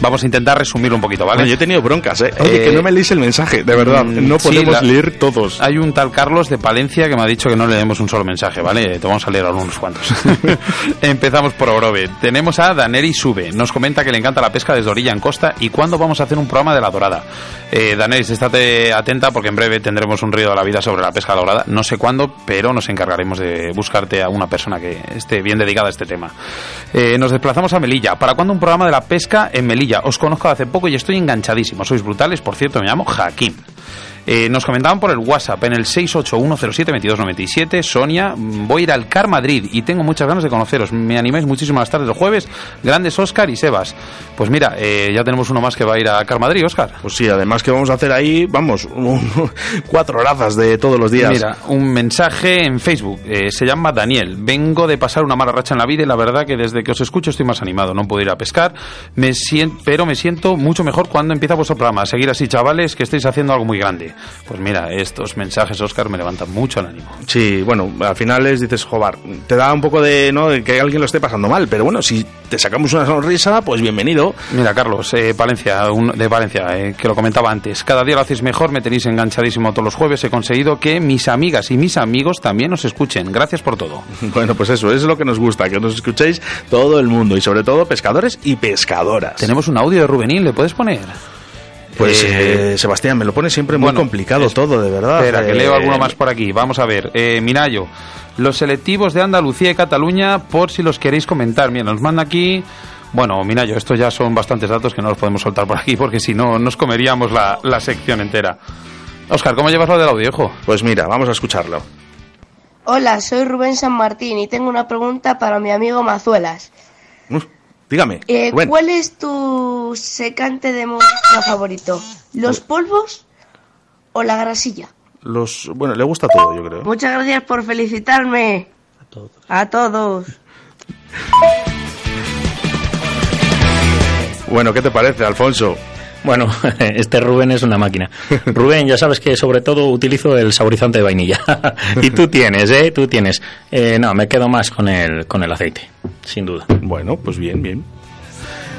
Vamos a intentar resumirlo un poquito, ¿vale? Bueno, yo he tenido broncas, ¿eh? Oye, Eh, que no me leéis el mensaje, de verdad. Mm, No sí, podemos la- leer todos. Hay un tal Carlos de Palencia que me ha dicho que no leemos un solo mensaje, ¿vale? Te vamos a leer algunos cuantos. Empezamos por Orobe. Tenemos a Daneri Sube. Nos comenta que le encanta la pesca desde orilla en costa y cuándo vamos a hacer un programa de la dorada. Eh, Daneris, estate atenta porque en breve tendremos un río de la vida sobre la pesca dorada. No sé cuándo, pero nos encargaremos de buscarte a una persona que esté bien dedicada a este tema. Eh, nos desplazamos a Melilla. ¿Para cuándo un programa de la pesca en Melilla? Os conozco hace poco y estoy enganchadísimo. Sois brutales. Por cierto, me llamo Jaquín. Eh, nos comentaban por el WhatsApp en el 681072297. Sonia, mm, voy a ir al Car Madrid y tengo muchas ganas de conoceros. Me animáis muchísimo las tardes del jueves. Grandes Oscar y Sebas. Pues mira, eh, ya tenemos uno más que va a ir a Car Madrid, Oscar. Pues sí, además que vamos a hacer ahí, vamos, un- cuatro horazas de todos los días. Mira, un mensaje en Facebook. eh, se llama Daniel. Vengo de pasar una mala racha en la vida y la verdad que desde que os escucho estoy más animado. No puedo ir a pescar, me sien- pero me siento mucho mejor cuando empieza vuestro programa. Seguir así, chavales, que estáis haciendo algo muy grande. Pues mira, estos mensajes, Oscar, me levantan mucho el ánimo. Sí, bueno, al final les dices, joder, te da un poco de, ¿no? de que alguien lo esté pasando mal, pero bueno, si te sacamos una sonrisa, pues bienvenido. Mira, Carlos, eh, Palencia, un- de Valencia, eh, que lo comentaba antes. Cada día lo hacéis mejor, me tenéis enganchadísimo todos los jueves. He conseguido que mis amigas y mis amigos también os escuchen. Gracias por todo. Bueno, pues eso, eso es lo que nos gusta, que nos escuchéis todo el mundo y sobre todo pescadores y pescadoras. Tenemos un audio de Rubenil, ¿le puedes poner? Pues Eh, eh, Sebastián, me lo pone siempre muy bueno, complicado es- todo, de verdad. Espera, que Eh, leo alguno más por aquí. Vamos a ver. Eh, Minayo, los selectivos de Andalucía y Cataluña, por si los queréis comentar. Mira, nos manda aquí. Bueno, Minayo, estos ya son bastantes datos que no los podemos soltar por aquí porque si no nos comeríamos la, la sección entera. Oscar, ¿cómo llevas lo del audio, hijo? Pues mira, vamos a escucharlo. Hola, soy Rubén San Martín y tengo una pregunta para mi amigo Mazuelas. Uf, dígame, Eh, Rubén. ¿Cuál es tu secante de mosca favorito? ¿Los polvos o la grasilla? Los, bueno, le gusta todo, yo creo. Muchas gracias por felicitarme. A todos. A todos. Bueno, ¿qué te parece, Alfonso? Bueno, este Rubén es una máquina. Rubén, ya sabes que sobre todo utilizo el saborizante de vainilla. y tú tienes, ¿eh? Tú tienes. Eh, no, me quedo más con el, con el aceite, sin duda. Bueno, pues bien, bien.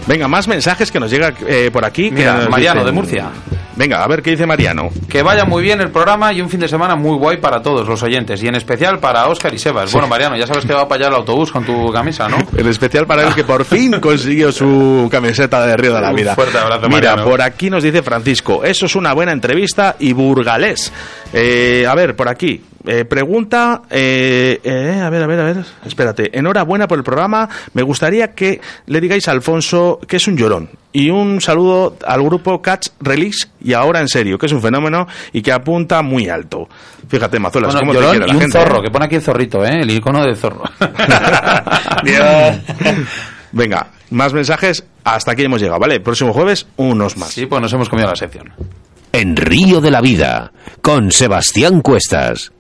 Venga, más mensajes que nos llega eh, por aquí. que Mira, nos Mariano, dicen- de Murcia. Venga, a ver qué dice Mariano. Que vaya muy bien el programa y un fin de semana muy guay para todos los oyentes y en especial para Oscar y Sebas. Bueno, Mariano, ya sabes que va para allá el autobús con tu camisa, ¿no? En especial para el que por fin consiguió su camiseta de Río de la Un Vida. fuerte abrazo, Mira, Mariano. por aquí nos dice Francisco, eso es una buena entrevista y burgalés. Eh, a ver, por aquí. Eh, pregunta, eh, eh, a ver, a ver, a ver, espérate. Enhorabuena por el programa. Me gustaría que le digáis a Alfonso que es un llorón. Y un saludo al grupo Catch Release y ahora en serio, que es un fenómeno y que apunta muy alto. Fíjate, Mazuelas, Bueno, cómo te quiere la y un gente. zorro, ¿eh? que pone aquí el zorrito, ¿eh? El icono del zorro. Venga, más mensajes. Hasta aquí hemos llegado, ¿vale? Próximo jueves, unos más. Sí, pues nos hemos comido la sección. En Río de la Vida, con Sebastián Cuestas.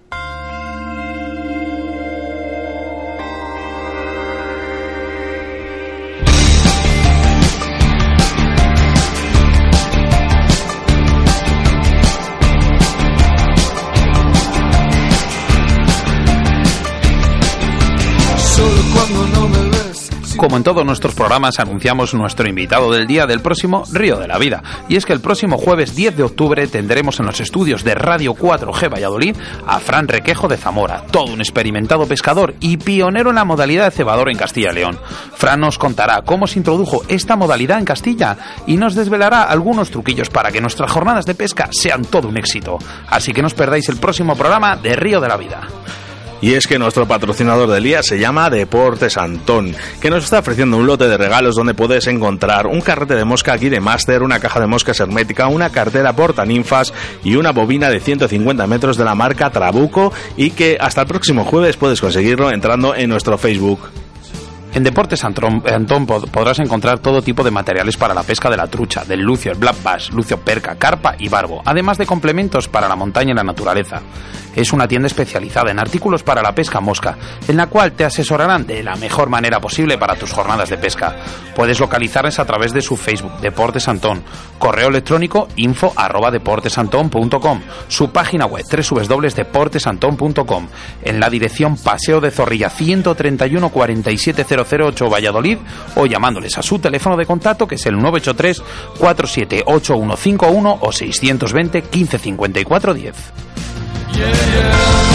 En todos nuestros programas, anunciamos nuestro invitado del día del próximo Río de la Vida. Y es que el próximo jueves 10 de octubre tendremos en los estudios de Radio 4G Valladolid a Fran Requejo de Zamora, todo un experimentado pescador y pionero en la modalidad de cebador en Castilla y León. Fran nos contará cómo se introdujo esta modalidad en Castilla y nos desvelará algunos truquillos para que nuestras jornadas de pesca sean todo un éxito. Así que no os perdáis el próximo programa de Río de la Vida. Y es que nuestro patrocinador del día se llama Deportes Antón, que nos está ofreciendo un lote de regalos donde puedes encontrar un carrete de mosca aquí de Master, una caja de moscas hermética, una cartera portaninfas y una bobina de 150 metros de la marca Trabuco y que hasta el próximo jueves puedes conseguirlo entrando en nuestro Facebook. En Deportes Antón, Antón pod- podrás encontrar todo tipo de materiales para la pesca de la trucha, del lucio, el black bass, lucio perca, carpa y barbo, además de complementos para la montaña y la naturaleza. Es una tienda especializada en artículos para la pesca mosca, en la cual te asesorarán de la mejor manera posible para tus jornadas de pesca. Puedes localizarles a través de su Facebook, Deportes Antón, correo electrónico info arroba deportesantón.com, su página web www.deportesantón.com, en la dirección Paseo de Zorrilla 131 4700 0008 Valladolid o llamándoles a su teléfono de contacto que es el 983 478151 o 620 1554 10. Por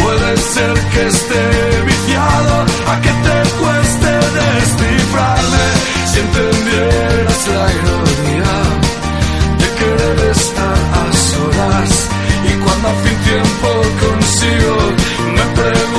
ser que esté viciado, a que te cueste descifrarme. Si entendieras la ironía de querer estar a solas, y cuando a fin tiempo consigo, me pregunto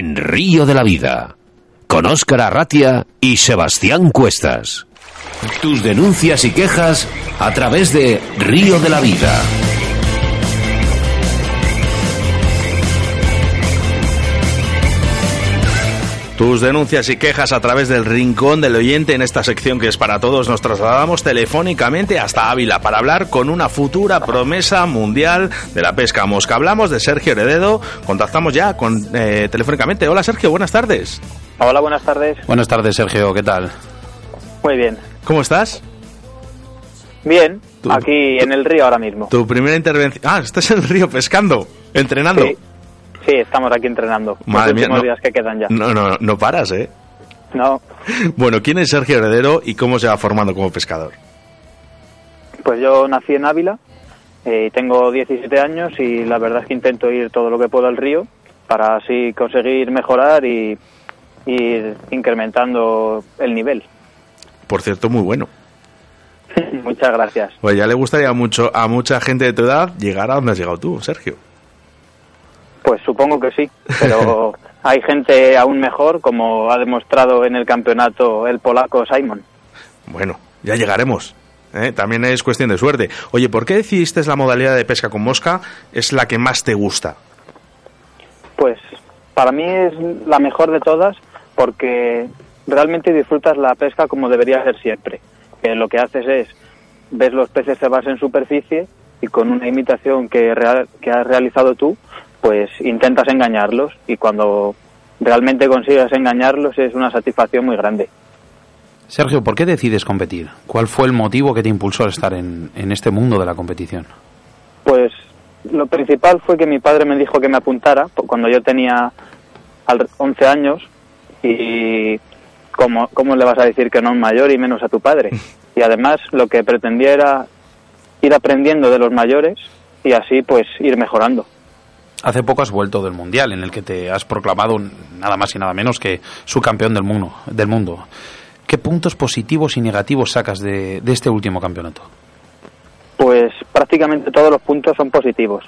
En Río de la Vida, con Óscar Arratia y Sebastián Cuestas. Tus denuncias y quejas a través de Río de la Vida. Tus denuncias y quejas a través del rincón del oyente en esta sección que es para todos nos trasladamos telefónicamente hasta Ávila para hablar con una futura promesa mundial de la pesca mosca. Hablamos de Sergio Herededo, contactamos ya con, eh, telefónicamente. Hola Sergio, buenas tardes. Hola, buenas tardes. Buenas tardes, Sergio, ¿qué tal? Muy bien. ¿Cómo estás? Bien, aquí en el río ahora mismo. Tu primera intervención... Ah, estás en el río pescando, entrenando. Sí, sí, estamos aquí entrenando. Madre Los mía, no. días que quedan ya. No, no, no paras, ¿eh? No, Bueno, ¿quién es Sergio Heredero y cómo se va formando como pescador? pues yo nací en Ávila, eh, tengo 17 años y la verdad es que intento ir todo lo que puedo al río para así conseguir mejorar y ir incrementando el nivel. Por cierto, muy bueno. Muchas gracias. Pues ya le gustaría mucho a mucha gente de tu edad llegar a donde has llegado tú, Sergio. Pues supongo que sí, pero hay gente aún mejor, como ha demostrado en el campeonato el polaco Simon. Bueno, ya llegaremos. ¿eh? También es cuestión de suerte. Oye, ¿por qué decidiste la modalidad de pesca con mosca es la que más te gusta? Pues para mí es la mejor de todas porque realmente disfrutas la pesca como debería ser siempre. Que lo que haces es ves los peces cebarse en superficie y con una imitación que, real- que has realizado tú, pues intentas engañarlos y cuando realmente consigues engañarlos es una satisfacción muy grande. Sergio, ¿por qué decides competir? ¿Cuál fue el motivo que te impulsó a estar en, en este mundo de la competición? Pues lo principal fue que mi padre me dijo que me apuntara cuando yo tenía al- 11 años y ¿cómo, ¿cómo le vas a decir que no un mayor y menos a tu padre? Y además lo que pretendía era ir aprendiendo de los mayores y así pues ir mejorando. Hace poco has vuelto del Mundial, en el que te has proclamado nada más y nada menos que subcampeón del mundo. Del mundo. ¿Qué puntos positivos y negativos sacas de, de este último campeonato? Pues prácticamente todos los puntos son positivos,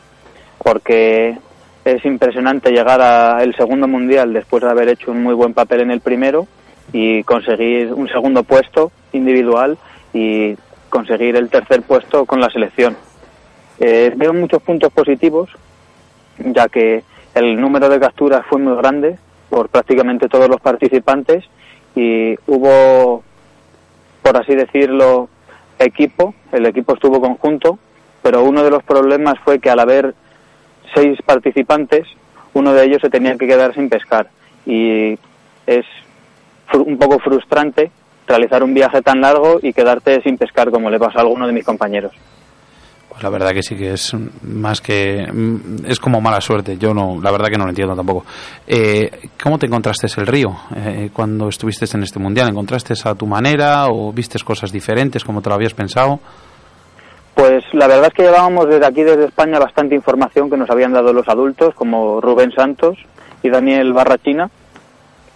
porque es impresionante llegar al segundo mundial después de haber hecho un muy buen papel en el primero y conseguir un segundo puesto individual y conseguir el tercer puesto con la selección. Eh, veo muchos puntos positivos, ya que el número de capturas fue muy grande por prácticamente todos los participantes y hubo, por así decirlo, equipo, el equipo estuvo conjunto, pero uno de los problemas fue que al haber seis participantes, uno de ellos se tenía que quedar sin pescar y es un poco frustrante realizar un viaje tan largo y quedarte sin pescar como le pasa a alguno de mis compañeros. La verdad que sí que es más que es como mala suerte. Yo no, la verdad que no lo entiendo tampoco. Eh, ¿Cómo te encontraste el río eh, cuando estuviste en este mundial? ¿Encontraste a tu manera o vistes cosas diferentes como te lo habías pensado? Pues la verdad es que llevábamos desde aquí, desde España, bastante información que nos habían dado los adultos, como Rubén Santos y Daniel Barrachina,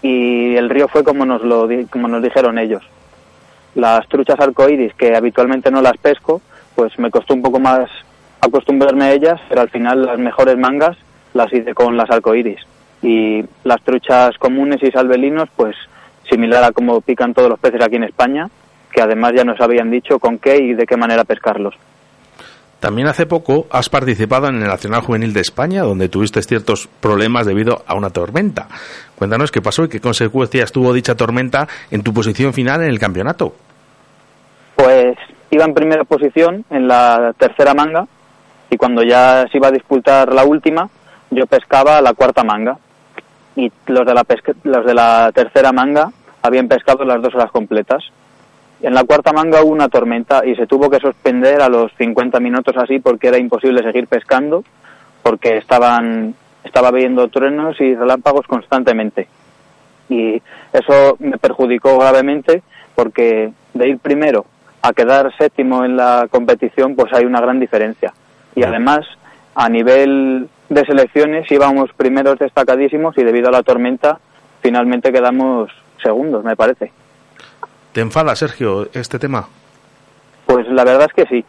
y el río fue como nos, lo, como nos dijeron ellos. Las truchas arcoíris, que habitualmente no las pesco, pues me costó un poco más acostumbrarme a ellas, pero al final las mejores mangas las hice con las arcoíris. Y las truchas comunes y salvelinos, pues similar a como pican todos los peces aquí en España, que además ya nos habían dicho con qué y de qué manera pescarlos. También hace poco has participado en el Nacional Juvenil de España, donde tuviste ciertos problemas debido a una tormenta. Cuéntanos qué pasó y qué consecuencias tuvo dicha tormenta en tu posición final en el campeonato. Pues iba en primera posición en la tercera manga y cuando ya se iba a disputar la última, yo pescaba la cuarta manga y los de la, pesca- los de la tercera manga habían pescado las dos horas completas. En la cuarta manga hubo una tormenta y se tuvo que suspender a los 50 minutos así porque era imposible seguir pescando porque estaban estaba habiendo truenos y relámpagos constantemente. Y eso me perjudicó gravemente porque de ir primero a quedar séptimo en la competición pues hay una gran diferencia. Y además a nivel de selecciones íbamos primeros destacadísimos y debido a la tormenta finalmente quedamos segundos, me parece. ¿Te enfada, Sergio, este tema? Pues la verdad es que sí,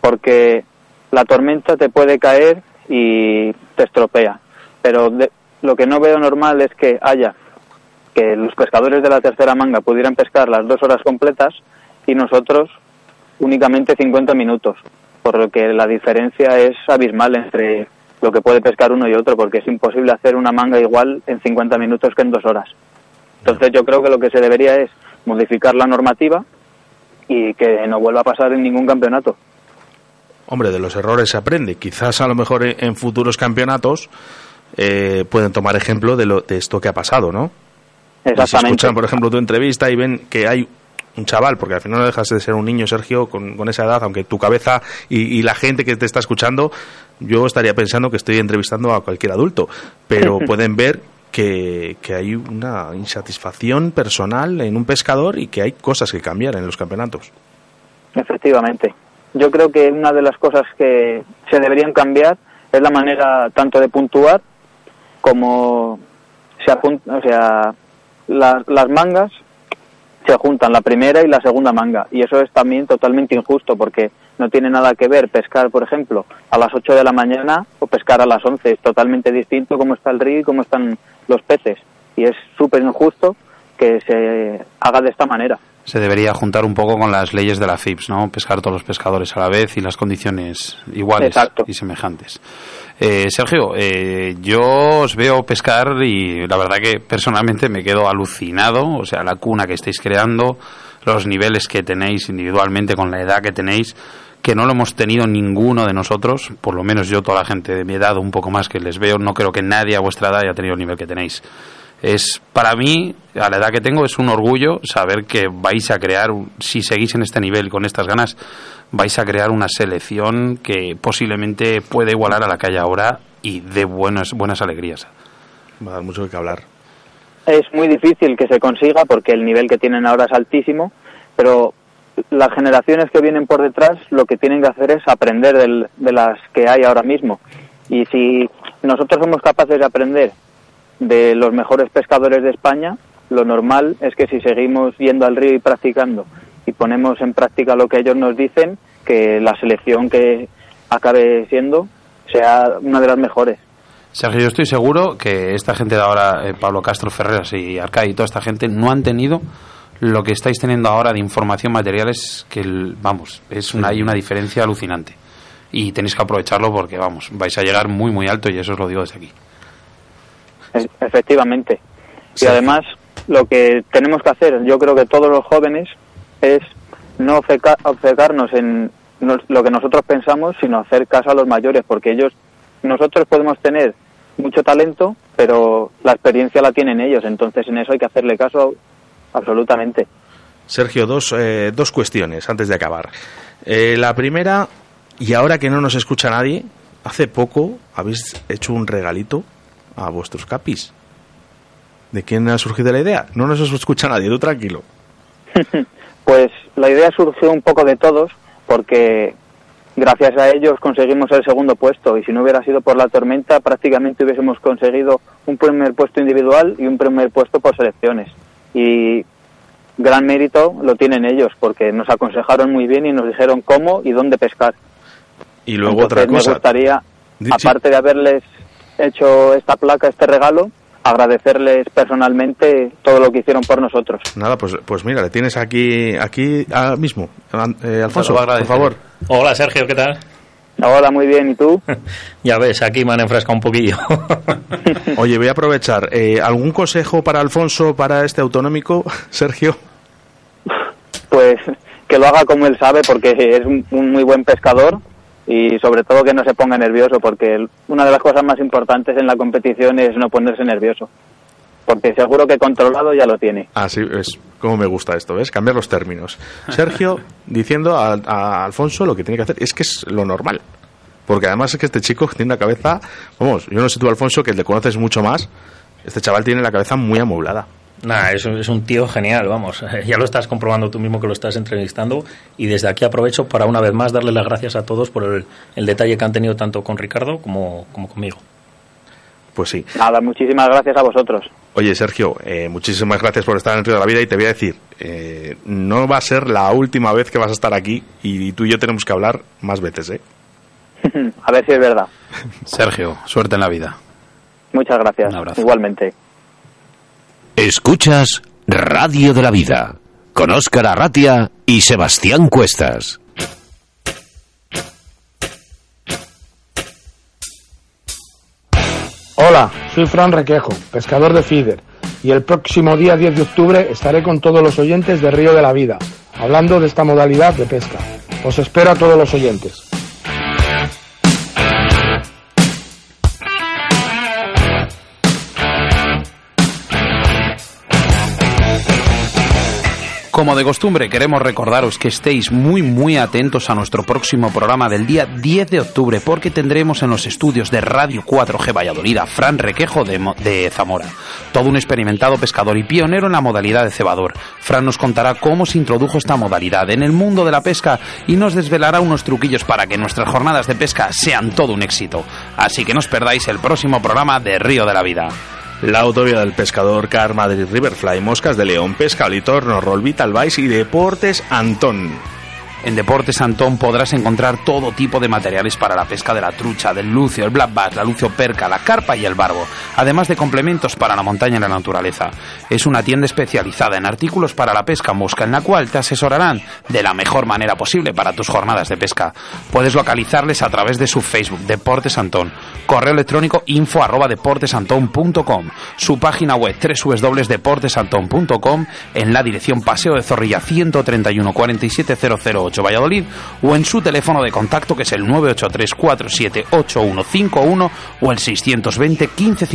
porque la tormenta te puede caer y te estropea. Pero de- lo que no veo normal es que haya que los pescadores de la tercera manga pudieran pescar las dos horas completas y nosotros únicamente 50 minutos, por lo que la diferencia es abismal entre lo que puede pescar uno y otro, porque es imposible hacer una manga igual en 50 minutos que en dos horas. Entonces yo creo que lo que se debería es modificar la normativa y que no vuelva a pasar en ningún campeonato. Hombre, de los errores se aprende. Quizás a lo mejor en, en futuros campeonatos eh, pueden tomar ejemplo de, lo, de esto que ha pasado, ¿no? Si Exactamente. escuchan, por ejemplo, tu entrevista y ven que hay un chaval, porque al final no dejas de ser un niño, Sergio, con, con esa edad, aunque tu cabeza y, y la gente que te está escuchando, yo estaría pensando que estoy entrevistando a cualquier adulto, pero pueden ver que, que hay una insatisfacción personal en un pescador y que hay cosas que cambiar en los campeonatos. Efectivamente. Yo creo que una de las cosas que se deberían cambiar es la manera tanto de puntuar como se apunta, o sea, las, las mangas se juntan la primera y la segunda manga. Y eso es también totalmente injusto porque no tiene nada que ver pescar, por ejemplo, a las 8 de la mañana o pescar a las 11, es totalmente distinto cómo está el río y cómo están los peces. Y es súper injusto que se haga de esta manera. Se debería juntar un poco con las leyes de la FIPS, ¿no? Pescar todos los pescadores a la vez y las condiciones iguales Exacto. y semejantes. Eh, Sergio, eh, yo os veo pescar y la verdad que personalmente me quedo alucinado, o sea, la cuna que estáis creando, los niveles que tenéis individualmente con la edad que tenéis, que no lo hemos tenido ninguno de nosotros, por lo menos yo, toda la gente de mi edad, un poco más que les veo, no creo que nadie a vuestra edad haya tenido el nivel que tenéis. Es para mí, a la edad que tengo, es un orgullo saber que vais a crear, si seguís en este nivel con estas ganas, vais a crear una selección que posiblemente puede igualar a la que hay ahora y de buenas, buenas alegrías. Va a dar mucho que hablar. Es muy difícil que se consiga porque el nivel que tienen ahora es altísimo, pero las generaciones que vienen por detrás lo que tienen que hacer es aprender del- de las que hay ahora mismo. Y si nosotros somos capaces de aprender de los mejores pescadores de España, lo normal es que si seguimos yendo al río y practicando y ponemos en práctica lo que ellos nos dicen, que la selección que acabe siendo sea una de las mejores. Sergio, yo estoy seguro que esta gente de ahora, eh, Pablo Castro Ferreras y Arcay y toda esta gente, no han tenido lo que estáis teniendo ahora de información materiales, que, vamos, es una, hay una diferencia alucinante. Y tenéis que aprovecharlo porque, vamos, vais a llegar muy, muy alto y eso os lo digo desde aquí. E- Efectivamente. Y además, lo que tenemos que hacer, yo creo que todos los jóvenes, es no obceca- obcecarnos en lo que nosotros pensamos, sino hacer caso a los mayores, porque ellos, nosotros podemos tener mucho talento, pero la experiencia la tienen ellos, entonces en eso hay que hacerle caso absolutamente. Sergio, dos, eh, dos cuestiones antes de acabar. Eh, la primera, y ahora que no nos escucha nadie, hace poco habéis hecho un regalito a vuestros capis. ¿De quién ha surgido la idea? No nos escucha nadie, tú tranquilo. Pues la idea surgió un poco de todos, porque gracias a ellos conseguimos el segundo puesto y si no hubiera sido por la tormenta prácticamente hubiésemos conseguido un primer puesto individual y un primer puesto por selecciones. Y gran mérito lo tienen ellos porque nos aconsejaron muy bien y nos dijeron cómo y dónde pescar. Y luego Entonces, otra cosa. Me gustaría, aparte de haberles hecho esta placa, este regalo, agradecerles personalmente todo lo que hicieron por nosotros. Nada, pues, pues mira, le tienes aquí, aquí ahora mismo. Eh, Alfonso, por favor. Hola Sergio, ¿qué tal? Hola, muy bien, ¿y tú? Ya ves, aquí me han enfrescado un poquillo. Oye, voy a aprovechar. eh, ¿Algún consejo para Alfonso para este autonómico, Sergio? pues que lo haga como él sabe porque es un, un muy buen pescador y sobre todo que no se ponga nervioso porque una de las cosas más importantes en la competición es no ponerse nervioso porque seguro que controlado ya lo tiene. Así es como me gusta esto, ¿ves? Cambiar los términos. Sergio diciendo a, a Alfonso lo que tiene que hacer es que es lo normal. Porque además es que este chico tiene una cabeza, vamos, yo no sé tú Alfonso, que le conoces mucho más, este chaval tiene la cabeza muy amoblada. Nah, es, un- es un tío genial, vamos. Ya lo estás comprobando tú mismo que lo estás entrevistando. Y desde aquí aprovecho para una vez más darle las gracias a todos por el, el detalle que han tenido tanto con Ricardo como, como conmigo. Pues sí. Nada, muchísimas gracias a vosotros. Oye, Sergio, eh, muchísimas gracias por estar en el Río de la Vida y te voy a decir, eh, no va a ser la última vez que vas a estar aquí y tú y yo tenemos que hablar más veces, ¿eh? a ver si es verdad. Sergio, suerte en la vida. Muchas gracias. Un abrazo. Igualmente. Escuchas Radio de la Vida con Óscar Arratia y Sebastián Cuestas. Hola, soy Fran Requejo, pescador de feeder, y el próximo día 10 de octubre estaré con todos los oyentes de Río de la Vida, hablando de esta modalidad de pesca. Os espero a todos los oyentes. Como de costumbre, queremos recordaros que estéis muy muy atentos a nuestro próximo programa del día 10 de octubre, porque tendremos en los estudios de Radio 4G Valladolid a Fran Requejo de, Mo- de Zamora, todo un experimentado pescador y pionero en la modalidad de cebador. Fran nos contará cómo se introdujo esta modalidad en el mundo de la pesca y nos desvelará unos truquillos para que nuestras jornadas de pesca sean todo un éxito. Así que no os perdáis el próximo programa de Río de la Vida. La autovía del pescador Car Madrid Riverfly, Moscas de León, Pesca Litorno, Roll Vital Vice y Deportes Antón. En Deportes Antón podrás encontrar todo tipo de materiales para la pesca de la trucha, del lucio, el black bass, la lucio perca, la carpa y el barbo, además de complementos para la montaña y la naturaleza. Es una tienda especializada en artículos para la pesca mosca, en la cual te asesorarán de la mejor manera posible para tus jornadas de pesca. Puedes localizarles a través de su Facebook, Deportes Antón, correo electrónico info arroba su página web www.deportesantón.com en la dirección Paseo de Zorrilla 131 47008 Valladolid o en su teléfono de contacto que es el 983 478151 o el 620 15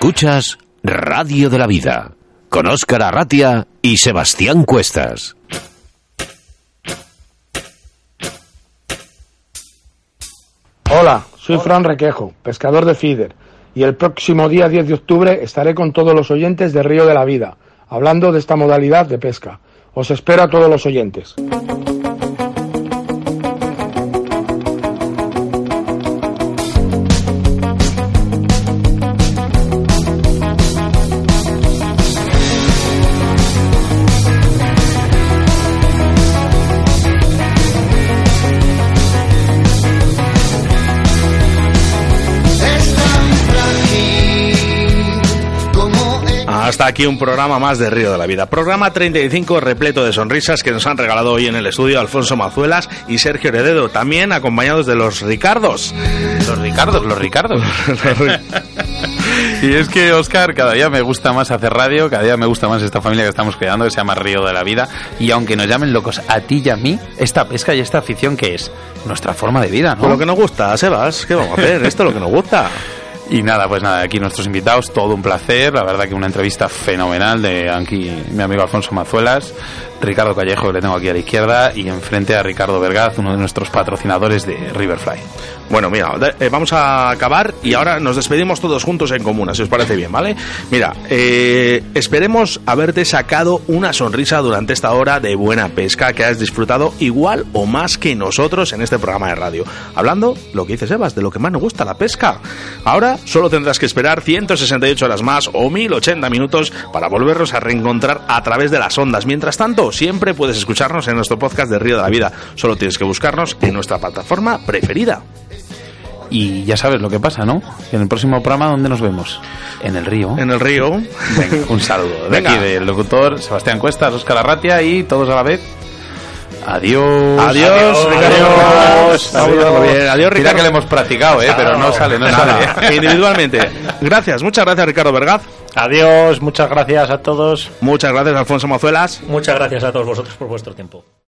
Escuchas Radio de la Vida con Óscar Arratia y Sebastián Cuestas. Hola, soy Fran Requejo, pescador de feeder, y el próximo día 10 de octubre estaré con todos los oyentes de Río de la Vida, hablando de esta modalidad de pesca. Os espero a todos los oyentes. Hasta aquí un programa más de Río de la Vida. Programa 35 repleto de sonrisas que nos han regalado hoy en el estudio Alfonso Mazuelas y Sergio Heredo, también acompañados de los Ricardos. Los Ricardos, los Ricardos. y es que, Oscar, cada día me gusta más hacer radio, cada día me gusta más esta familia que estamos creando, que se llama Río de la Vida. Y aunque nos llamen locos a ti y a mí, esta pesca y esta afición que es nuestra forma de vida, ¿no? Con lo que nos gusta, Sebas, ¿qué vamos a hacer? Esto es lo que nos gusta. Y nada, pues nada, aquí nuestros invitados, todo un placer, la verdad que una entrevista fenomenal de aquí mi amigo Alfonso Mazuelas, Ricardo Callejo, le tengo aquí a la izquierda, y enfrente a Ricardo Vergaz, uno de nuestros patrocinadores de Riverfly. Bueno, mira, eh, vamos a acabar y ahora nos despedimos todos juntos en comuna, si os parece bien, ¿vale? Mira, eh, esperemos haberte sacado una sonrisa durante esta hora de buena pesca que has disfrutado igual o más que nosotros en este programa de radio. Hablando, lo que dice Sebas, de lo que más nos gusta, la pesca. Ahora solo tendrás que esperar 168 horas más o 1080 minutos para volvernos a reencontrar a través de las ondas. Mientras tanto, siempre puedes escucharnos en nuestro podcast de Río de la Vida. Solo tienes que buscarnos en nuestra plataforma preferida. Y ya sabes lo que pasa, ¿no? En el próximo programa, ¿dónde nos vemos? En el río. En el río. Venga, un saludo. De Venga. aquí del locutor Sebastián Cuestas, Óscar Arratia y todos a la vez. Adiós. Adiós. Adiós, Mira Ricardo. que le hemos practicado, ¿eh? Pero no sale, no sale. individualmente. Gracias, muchas gracias, Ricardo Vergaz. Adiós, muchas gracias a todos. Muchas gracias, Alfonso Mazuelas. Muchas gracias a todos vosotros por vuestro tiempo.